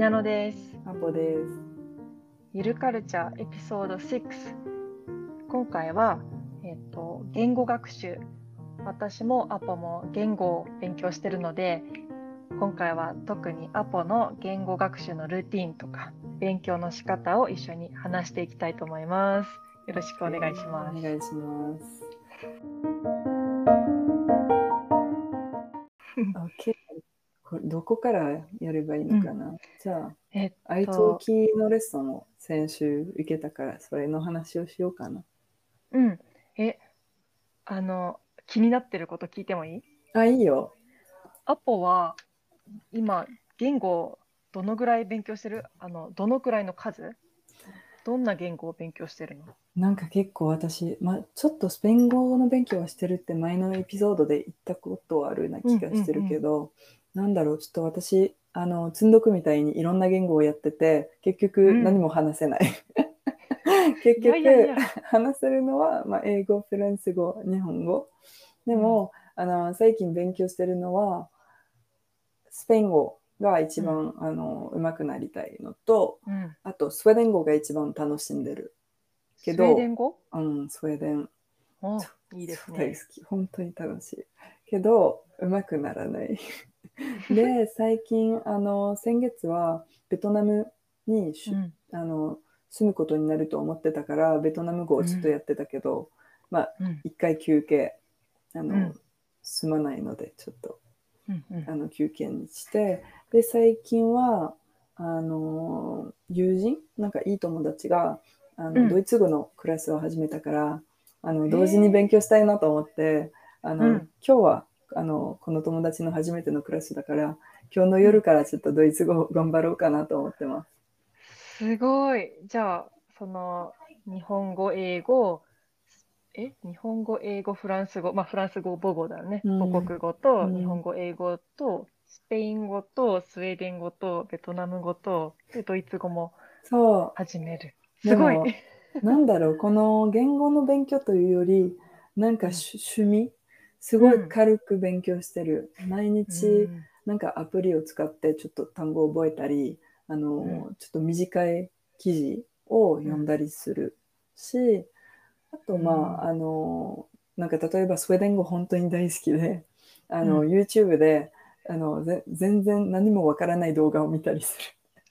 なのです。アポです。ゆるカルチャーエピソード6。今回は、えっと、言語学習。私もアポも言語を勉強してるので、今回は特にアポの言語学習のルーティンとか、勉強の仕方を一緒に話していきたいと思います。よろしくお願いします。お願いします。どこからやればいいのかな、じゃあ、えっ愛登記のレッスンを先週受けたから、それの話をしようかな。うん。え、あの、気になってること聞いてもいい？あ、いいよ。アポは今言語どのぐらい勉強してる？あのどのくらいの数？どんな言語を勉強してるの？なんか結構私、まあ、ちょっとスペイン語の勉強はしてるって前のエピソードで言ったことあるような気がしてるけど、なんだろう、ちょっと私、あの、積んどくみたいにいろんな言語をやってて、結局うん何も話せない。結局いやいやいや話せるのは、まあ、英語、フランス語、日本語。でも、あの、最近勉強してるのは、スペイン語が一番、あの、上手くなりたいのと、うん、あと、スウェーデン語が一番楽しんでる。けどスウェーデン語？うん、スウェーデン。おいいですね。大好き。本当に楽しい。けど、うまくならない。で、最近、あの、先月はベトナムにし、うん。あの住むことになると思ってたから、ベトナム語をちょっとやってたけど、まあ、うん。一回休憩、あの、うん。住まないので、ちょっと、うんうん。あの、休憩にして、で、最近は、あの、友人、なんかいい友達が、あの、うん。ドイツ語のクラスを始めたから、あの、同時に勉強したいなと思って、あの、うん。今日は、あの、この友達の初めてのクラスだから、今日の夜からちょっとドイツ語を頑張ろうかなと思ってます。すごい。じゃあ、その日本語、英語、え？日本語、英語、フランス語、まあフランス語母語だよね。うん母国語とうん日本語、英語とスペイン語とスウェーデン語とベトナム語とでドイツ語もそ始める。ですごい。なんだろう、この言語の勉強というより、なんか趣趣味、すごい軽く勉強してる。毎日、うん。なんかアプリを使ってちょっと単語を覚えたり、あの、うん。ちょっと短い記事を読んだりするし、あとまあ、うん。あの、なんか例えばスウェーデン語本当に大好きで、あの、うん。YouTube で、あの、ぜ全然何もわからない動画を見たりする。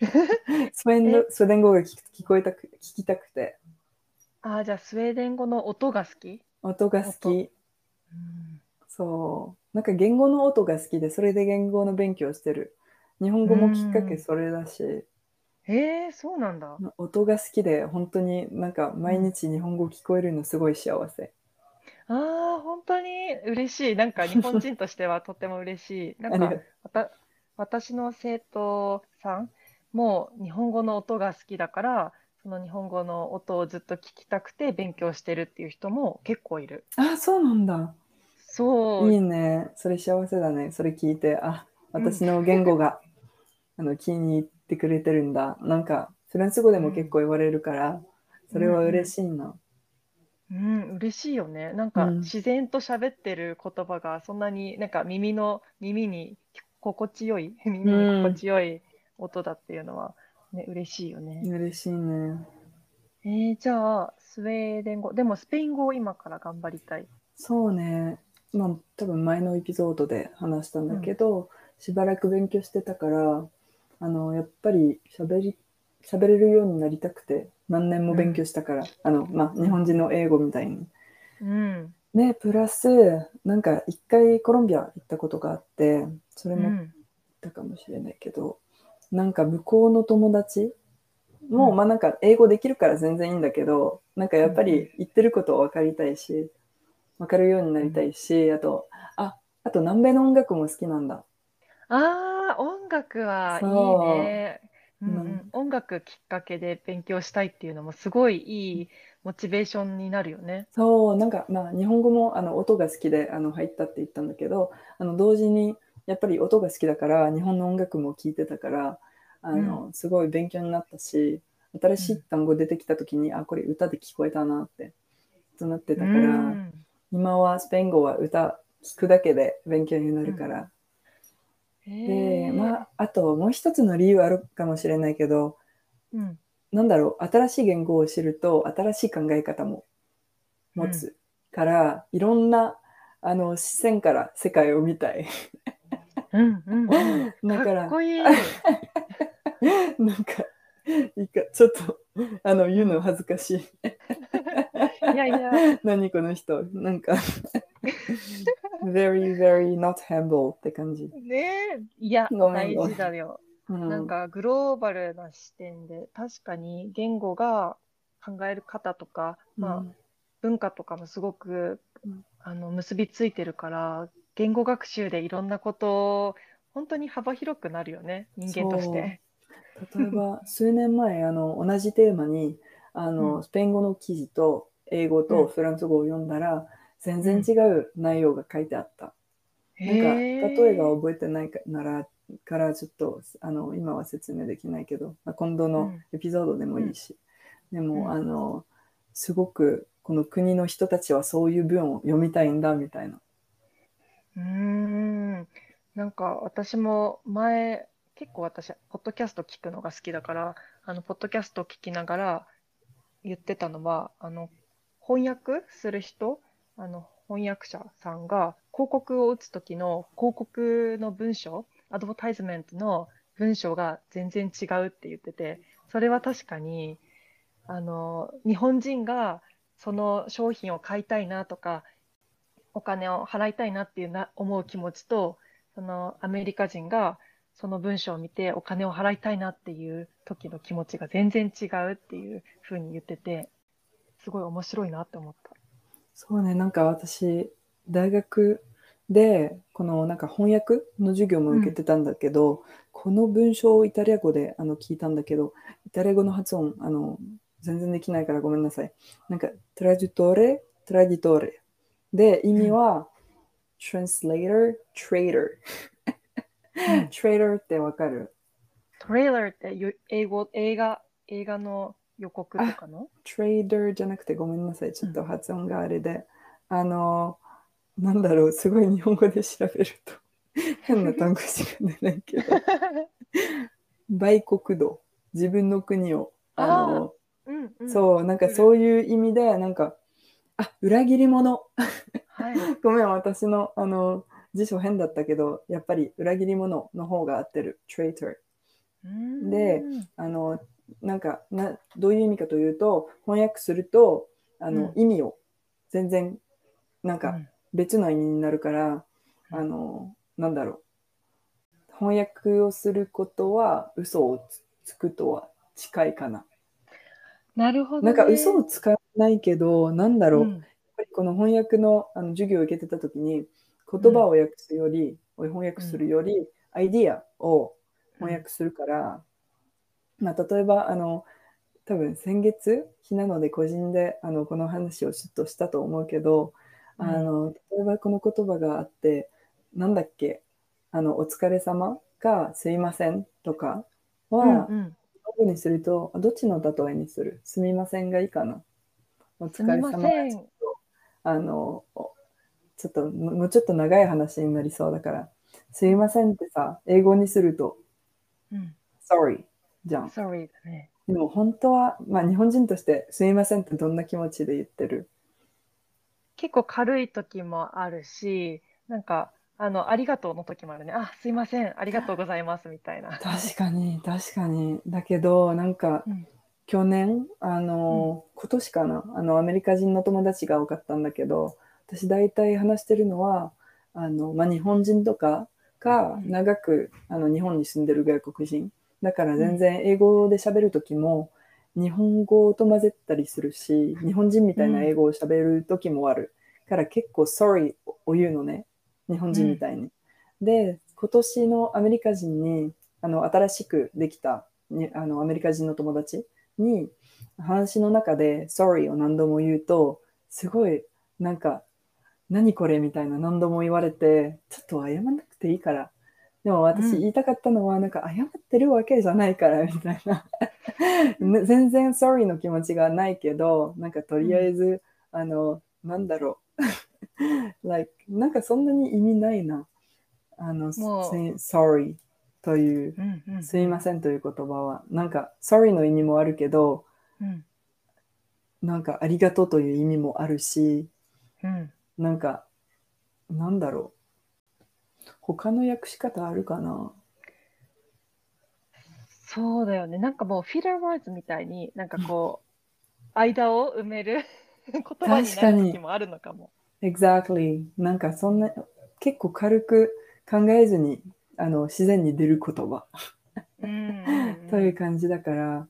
スウェーデンえ？スウェーデン語が聞聞こえたく、聞きたくて、ああ、じゃあスウェーデン語の音が好き？音が好音。き。そう。なんか言語の音が好きで、それで言語の勉強してる。日本語もきっかけそれだし、へえ、そうなんだ。音が好きで、本当になんか毎日日本語聞こえるのすごい幸せ。ああ、本当に嬉しい。なんか日本人としてはとっても嬉しい。なんかわた私の生徒さんも日本語の音が好きだから、その日本語の音をずっと聞きたくて勉強してるっていう人も結構いる。あ、そうなんだ。そう、いいね。それ幸せだね。それ聞いて、あ、私の言語が、あの気に入ってくれてるんだ。なんか、フランス語でも結構言われるから、それは嬉しいな。うん、嬉しいよね。なんかうん自然と喋ってる言葉がそんなになんか耳の耳に心地よい、耳に心地よい音だっていうのはね、嬉しいよね。嬉しいね。えー、じゃあ、スウェーデン語、でもスペイン語を今から頑張りたい。そうね。まあ、多分前のエピソードで話したんだけど、しばらく勉強してたから、あの、やっぱり喋り、喋れるようになりたくて、何年も勉強したから、あの、まあ、日本人の英語みたいに。うん。ね、プラス、なんか一回コロンビア行ったことがあって、それも言っうん。たかもしれないけど、なんか向こうの友達も、うんまあなんか英語できるから全然いいんだけど、なんかやっぱり言ってることを分かりたいし、分かるようになりたいし、あと、あ、あと南米の音楽も好きなんだ。ああ、音楽はいいね。うんうん。うん音楽きっかけで勉強したいっていうのもすごいいいモチベーションになるよね。そう、なんかまあ日本語もあの音が好きであの入ったって言ったんだけど、あの同時にやっぱり音が好きだから日本の音楽も聴いてたから、あの、すごい勉強になったし、新しい単語出てきた時に、あ、これ歌で聞こえたなって、となってたから、うん今はスペイン語は歌聞くだけで勉強になるから、で、まあ、あともう一つの理由あるかもしれないけど、うん、なんだろう、新しい言語を知ると、新しい考え方も持つから、いろんなあの視線から世界を見たい。うんうんうん、だからかっこいい。なんか、いいか、ちょっと、あの、言うの恥ずかしい。いやいや、何この人、なんか、very, very not humble って感じ。ねえ、いや、大事だよ。うん。なんかグローバルな視点で、確かに言語が考える方とか、まあ、文化とかもすごく、うん。あの結びついてるから、言語学習でいろんなことを、本当に幅広くなるよね、人間として。例えば、数年前、あの、同じテーマに、あの、うん。スペイン語の記事と、英語うん。とフランス語を読んだら、全然違う内容が書いてあった。なんか、へえ例えが覚えてないかなら、からちょっと、あの、今は説明できないけど、まあ、今度のうん。エピソードでもいいし、でも、うん。あの、すごく、この国の人たちはそういう文を読みたいんだ、みたいな。うーん。なんか私も前、結構私、ポッドキャスト聞くのが好きだから、あの、ポッドキャストを聞きながら言ってたのは、あの、翻訳する人、あの、翻訳者さんが広告を打つ時の広告の文章、アドバタイズメントの文章が全然違うって言ってて、それは確かに、あの、日本人がその商品を買いたいなとか、お金を払いたいなっていうな思う気持ちと、そのアメリカ人がその文章を見てお金を払いたいなっていう時の気持ちが全然違うっていうふうに言ってて、すごい面白いなって思った。そうね、なんか私、大学で、このなんか翻訳の授業も受けてたんだけど、この文章をイタリア語であの聞いたんだけど、イタリア語の発音、あの、全然できないからごめんなさい。なんか、トラジトレ、トラディトレ。で、意味は、translator, trader。Trader ってわかる？トレーラーってゆ英語、映画、映画の予告とかの？trader じゃなくてごめんなさい。ちょっと発音があれで。あの、なんだろう、すごい日本語で調べると。変な単語しか出ないけど、売国度、自分の国を、あの、うんうん。そう、なんかそういう意味で、なんか、あ、裏切り者。はい。ごめん、私の、あの、辞書変だったけど、やっぱり裏切り者の方が合ってる。traitor。であの、なんかな、どういう意味かというと、翻訳すると、あの、うん意味を全然、なんかうん別の意味になるから、うんあの、なんだろう。翻訳をすることは嘘をつつくとは近いかな。なるほど、ね。なんか嘘をつかないけど、なんだろう。うんやっぱりこの翻訳のあの授業を受けてた時に、言葉を訳すより、翻訳するより、アイディアを翻訳するから、まあ、例えば、あの、多分先月、日なので個人であのこの話をちょっとしたと思うけど、あの、例えばこの言葉があって、なんだっけ、あの、お疲れ様か、すいませんとかは、うんうん。にすると、あどっちの例えにする？すみませんがいいかな？お疲れ様すみませんちょっとあの、おちょっと、ももうちょっと長い話になりそうだから、すいませんってさ、英語にすると、うん。sorry じゃん。sorry だね。でも本当は、まあ日本人として、すいませんってどんな気持ちで言ってる？結構軽い時もあるし、なんか、あの、ありがとうの時もあるね。あ、すいません、ありがとうございます、みたいな。確かに、確かに。だけど、なんか、うん去年、あの、今年かな、あの、アメリカ人の友達が多かったんだけど、私大体話してるのは、あの、まあ、日本人とかがうん長く、あの、日本に住んでる外国人。だから全然英語で喋るときも、日本語と混ぜたりするし、日本人みたいな英語を喋るときもある。から結構 sorry を言うのね。日本人みたいに。で、今年のアメリカ人に、あの、新しくできた、にあの、アメリカ人の友達に、話の中で sorry を何度も言うと、すごい、なんか、何これみたいな何度も言われて、ちょっと謝らなくていいから。でも私うん言いたかったのは、なんか謝ってるわけじゃないから、みたいな。ね全然 sorry の気持ちがないけど、なんかとりあえず、あの、なんだろう。like, なんかそんなに意味ないな。あの、sorry という、うんうんすいませんという言葉は、なんか、sorry の意味もあるけど、うんなんか、ありがとうという意味もあるし、うんなんか、なんだろう。他の訳し方あるかな？そうだよね。なんかもうフィラーワーズみたいに、なんかこう、間を埋める 言葉になる時もあるのかも。?Exactly. なんか、そんな、結構軽く考えずに、あの、自然に出る言葉 という感じだから、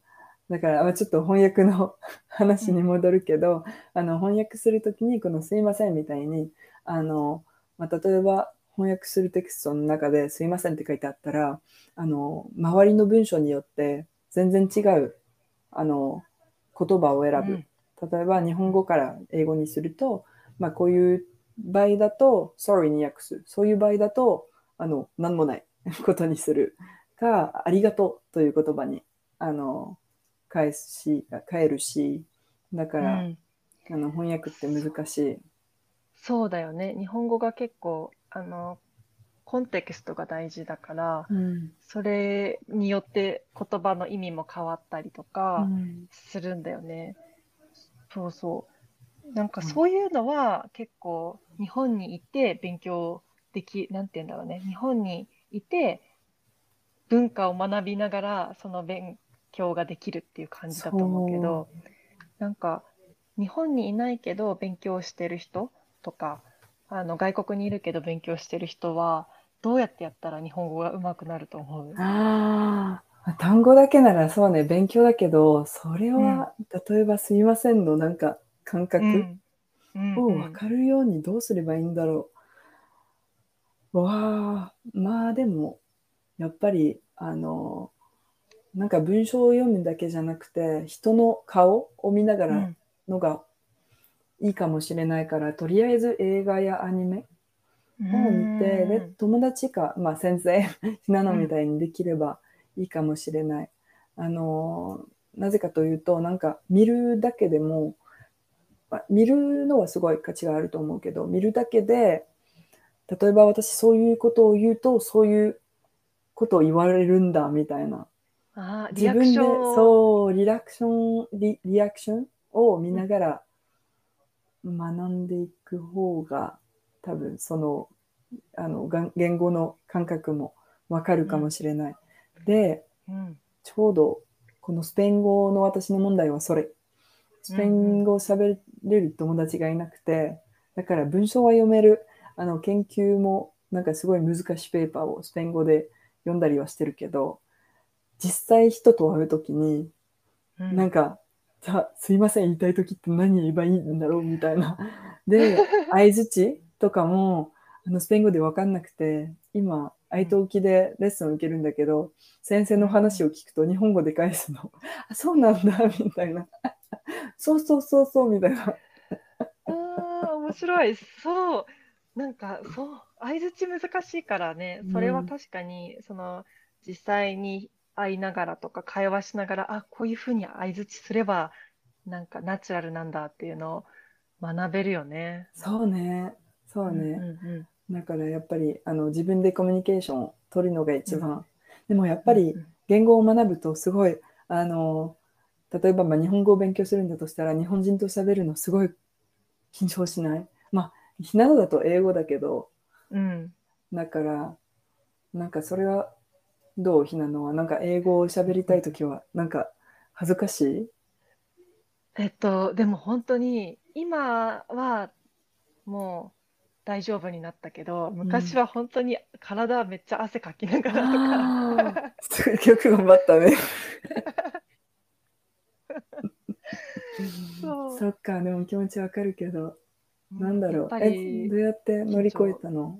だから、まあちょっと翻訳の 話に戻るけど、あの、翻訳するときに、このすいませんみたいに、あの、まあ、例えば、翻訳するテキストの中ですいませんって書いてあったら、あの、周りの文章によって全然違う、あの、言葉を選ぶ。例えば、日本語から英語にすると、まあ、こういう場合だと、sorry に訳す。そういう場合だと、あの、なんもないことにする。か、ありがとうという言葉に、あの、返すし、変えるし、だかうら、んあの、翻訳って難しい。そうだよね。日本語が結構、あの、コンテキストが大事だから、うん。それによって言葉の意味も変わったりとうかんするんだよね。そうそう。なんかそういうのは結構日本にいて勉強でき、なんて言うんだろうね。日本にいて文化を学びながらその勉強ができるっていう感じだと思うけど、なんか日本にいないけど勉強してる人とか、あの外国にいるけど勉強してる人はどうやってやったら日本語が上手くなると思う？ああ、単語だけならそうね、勉強だけど、それは、例えばすいませんのなんか感覚うん。うんをうん。分かるようにどうすればいいんだろう。わあ、まあでも、やっぱり、あの、なんか文章を読むだけじゃなくて、人の顔を見ながらうんのがいいかもしれないから、とりあえず映画やアニメを見て、で、友達か、まあ先生、ひなのみたいにできればいいかもしれない。あのーなぜかというと、なんか見るだけでも、まあ見るのはすごい価値があると思うけど、見るだけで、例えば私そういうことを言うと、そういうことを言われるんだみたいな。あ自分でそうリアクションリリアクションを見ながら学んでいく方が多分そのあのが言語の感覚もわかるかもしれない。でうんちょうどこのスペイン語の私の問題はそれ。スペイン語を喋れる友達がいなくて、だから文章は読める。あの研究もなんかすごい難しいペーパーをスペイン語で読んだりはしてるけど、実際人と会うときに、うんなんか、じゃあすいません、言いたいときって何言えばいいんだろうみたいな。で、相づちとかも、あのスペイン語で分かんなくて、今、愛登記でレッスンを受けるんだけど、先生の話を聞くと日本語で返すの。あ、そうなんだ、みたいな。そうそうそうそう、みたいな。あー面白い。そう。なんか、そう。相づち難しいからね。それは確かに、その、実際に会いながらとか会話しながら、あ、こういうふうに相づちすれば、なんかナチュラルなんだっていうのを学べるよね。そうね。そうね。うんうんだからやっぱりあの自分でコミュニケーションを取るのが一番。でもやっぱりうんうん言語を学ぶとすごい、あの、例えばまあ日本語を勉強するんだとしたら日本人と喋るのすごい緊張しない？まあ、ひなのだと英語だけど、うん。だから、なんかそれはどう？ひなのは、なんか英語を喋りたいときは、なんか恥ずかしい？えっと、でも本当に、今はもう大丈夫になったけど、昔は本当に体めっちゃ汗かきながらとか。すごいよく頑張ったね。そうそっか、でも気持ちわかるけど、なんだろう。え、りどうやって乗り越えたの？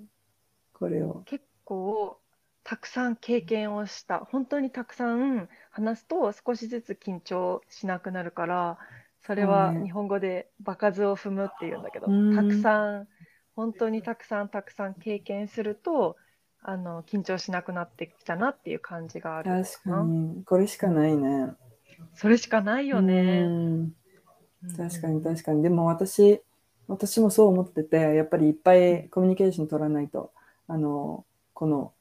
これを。結構たくさん経験をした。本当にたくさん話すと少しずつ緊張しなくなるから、それは日本語で場数を踏むっていうんだけど、うんたくさん、本当にたくさんたくさん経験すると、あの、緊張しなくなってきたなっていう感じがある確かに、これしかないね。それしかないようね。ん確かにに。確かに。でも私、私もそう思ってて、やっぱりいっぱいコミュニケーション取らないと、あの、この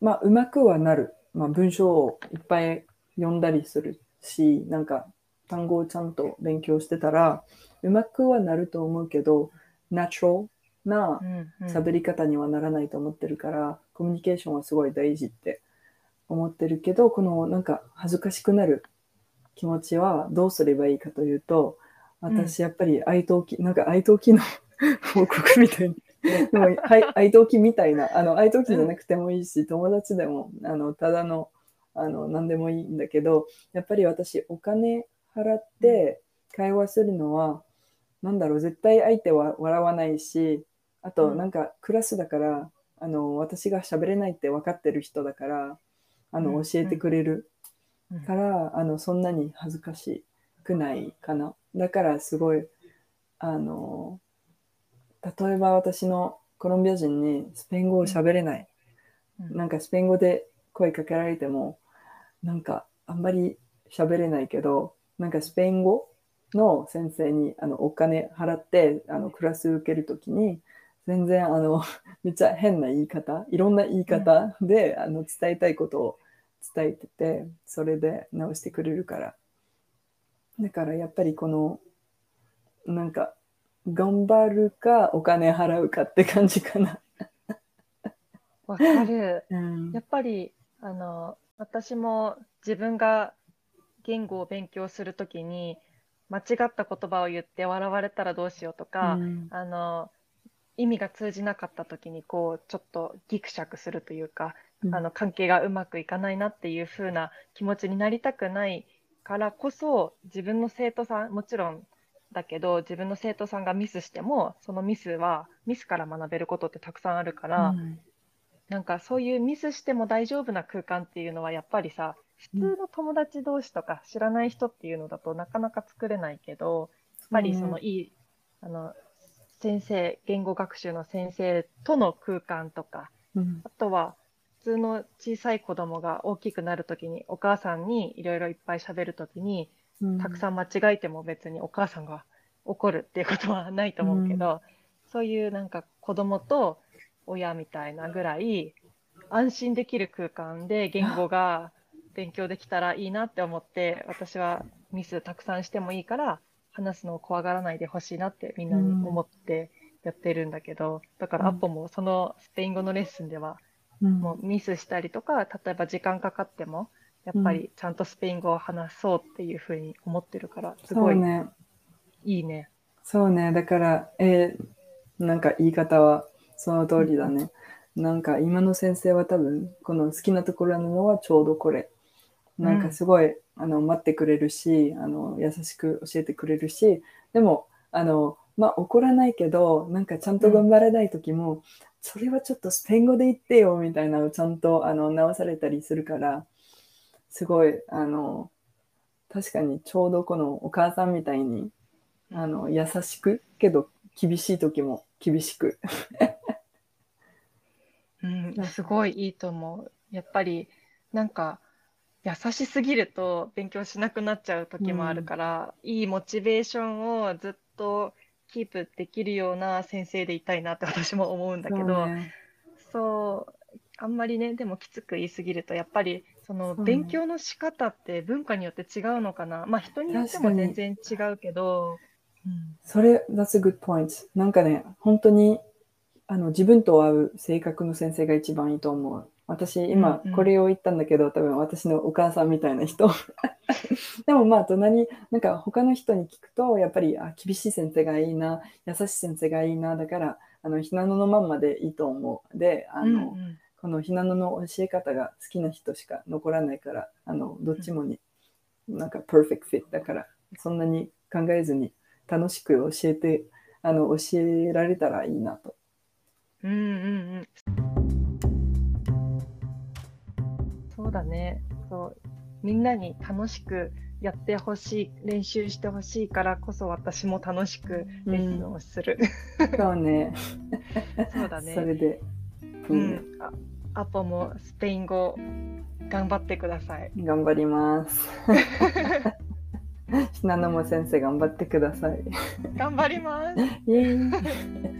まあうまくはなる、まあ、文章をいっぱい読んだりするしなんか単語をちゃんと勉強してたらうまくはなると思うけどナチュラルなうんうん。喋り方にはならないと思ってるから、コミュニケーションはすごい大事って思ってるけどこのなんか恥ずかしくなる気持ちはどうすればいいかというと私やっぱり愛登記、なんか愛登記の報告みたいにでもはい愛登記みたいなあの愛登記じゃなくてもいいし、友達でもあのただのあの何でもいいんだけどやっぱり私お金払って会話するのは、なんだろう絶対相手は笑わないしあとうん。なんかクラスだからあの私が喋れないって分かってる人だからあのうん。教えてくれるうん。から、あのそんなに恥ずかしくないかな。だからすごいあの例えば私のコロンビア人にスペイン語を喋れない、うん。なんかスペイン語で声かけられてもなんかあんまり喋れないけどなんかスペイン語の先生にあのお金払ってあのクラス受けるときに全然あの めっちゃ変な言い方いろんな言い方で、あの伝えたいことを伝えててそれで直してくれるから。だからやっぱりこのなんか頑張るかお金払うかって感じかな。わかる。うんやっぱりあの私も自分が言語を勉強するときに間違った言葉を言って笑われたらどうしようとか、うんあの意味が通じなかったときにこうちょっとギクシャクするというか、うんあの関係がうまくいかないなっていう風な気持ちになりたくないからこそ自分の生徒さんもちろんだけど自分の生徒さんがミスしてもそのミスはミスから学べることってたくさんあるから、うん。なんかそういうミスしても大丈夫な空間っていうのはやっぱりさ普通の友達同士とか知らない人っていうのだとなかなか作れないけどやっぱりそのいいあの先生言語学習の先生との空間とかうん。あとは普通の小さい子供が大きくなるときにお母さんにいろいろいっぱい喋るときにうんたくさん間違えても別にお母さんが怒るっていうことはないと思うけど、そういうなんか子供と親みたいなぐらい安心できる空間で言語が勉強できたらいいなって思って私はミスたくさんしてもいいから話すのを怖がらないでほしいなってみんなに思ってやってるんだけど、だからアッポもそのスペイン語のレッスンではうん。もうミスしたりとか、例えば時間かかっても、やっぱりちゃんとスペイン語を話そうっていうふうに思ってるから、すごいねいいね。そうね。だからえーなんか言い方はその通りだね、なんか今の先生は多分この好きなところなのはちょうどこれ。なんかすごい、あの待ってくれるしあの優しく教えてくれるしでもあのまあ怒らないけどなんかちゃんと頑張れない時も、それはちょっとスペイン語で言ってよみたいなのをちゃんとあの直されたりするからすごいあの確かにちょうどこのお母さんみたいにあの優しくけど厳しい時も厳しく。うん、すごいいいと思う。やっぱり、なんか、優しすぎると勉強しなくなっちゃう時もあるから、いいモチベーションをずっとキープできるような先生でいたいなって私も思うんだけど、そうねそう、あんまりね、でもきつく言いすぎると、やっぱりそのそうね勉強の仕方って文化によって違うのかな。まあ人によっても確かに全然違うけど、うんそれ、that's a good point. なんかね、本当にあの自分と合う性格の先生が一番いいと思う。私、今うんうんこれを言ったんだけど、多分私のお母さんみたいな人。でもまあ、隣、なんか他の人に聞くと、やっぱりあ厳しい先生がいいな、優しい先生がいいな、だから、あの、ひなののまんまでいいと思う。で、あの、うんうんこのひなのの教え方が好きな人しか残らないから、あの、どっちもに、なんか、perfect fit だから、そんなに考えずに楽しく教えて、あの、教えられたらいいなと。うんうんうん。そうだね。そう。みんなに楽しくやってほしい、練習してほしいからこそ私も楽しくレッスンをする。そうね。そうだね。それで、ううんアポもスペイン語頑張ってください。頑張ります。ひなのも先生頑張ってください。頑張ります。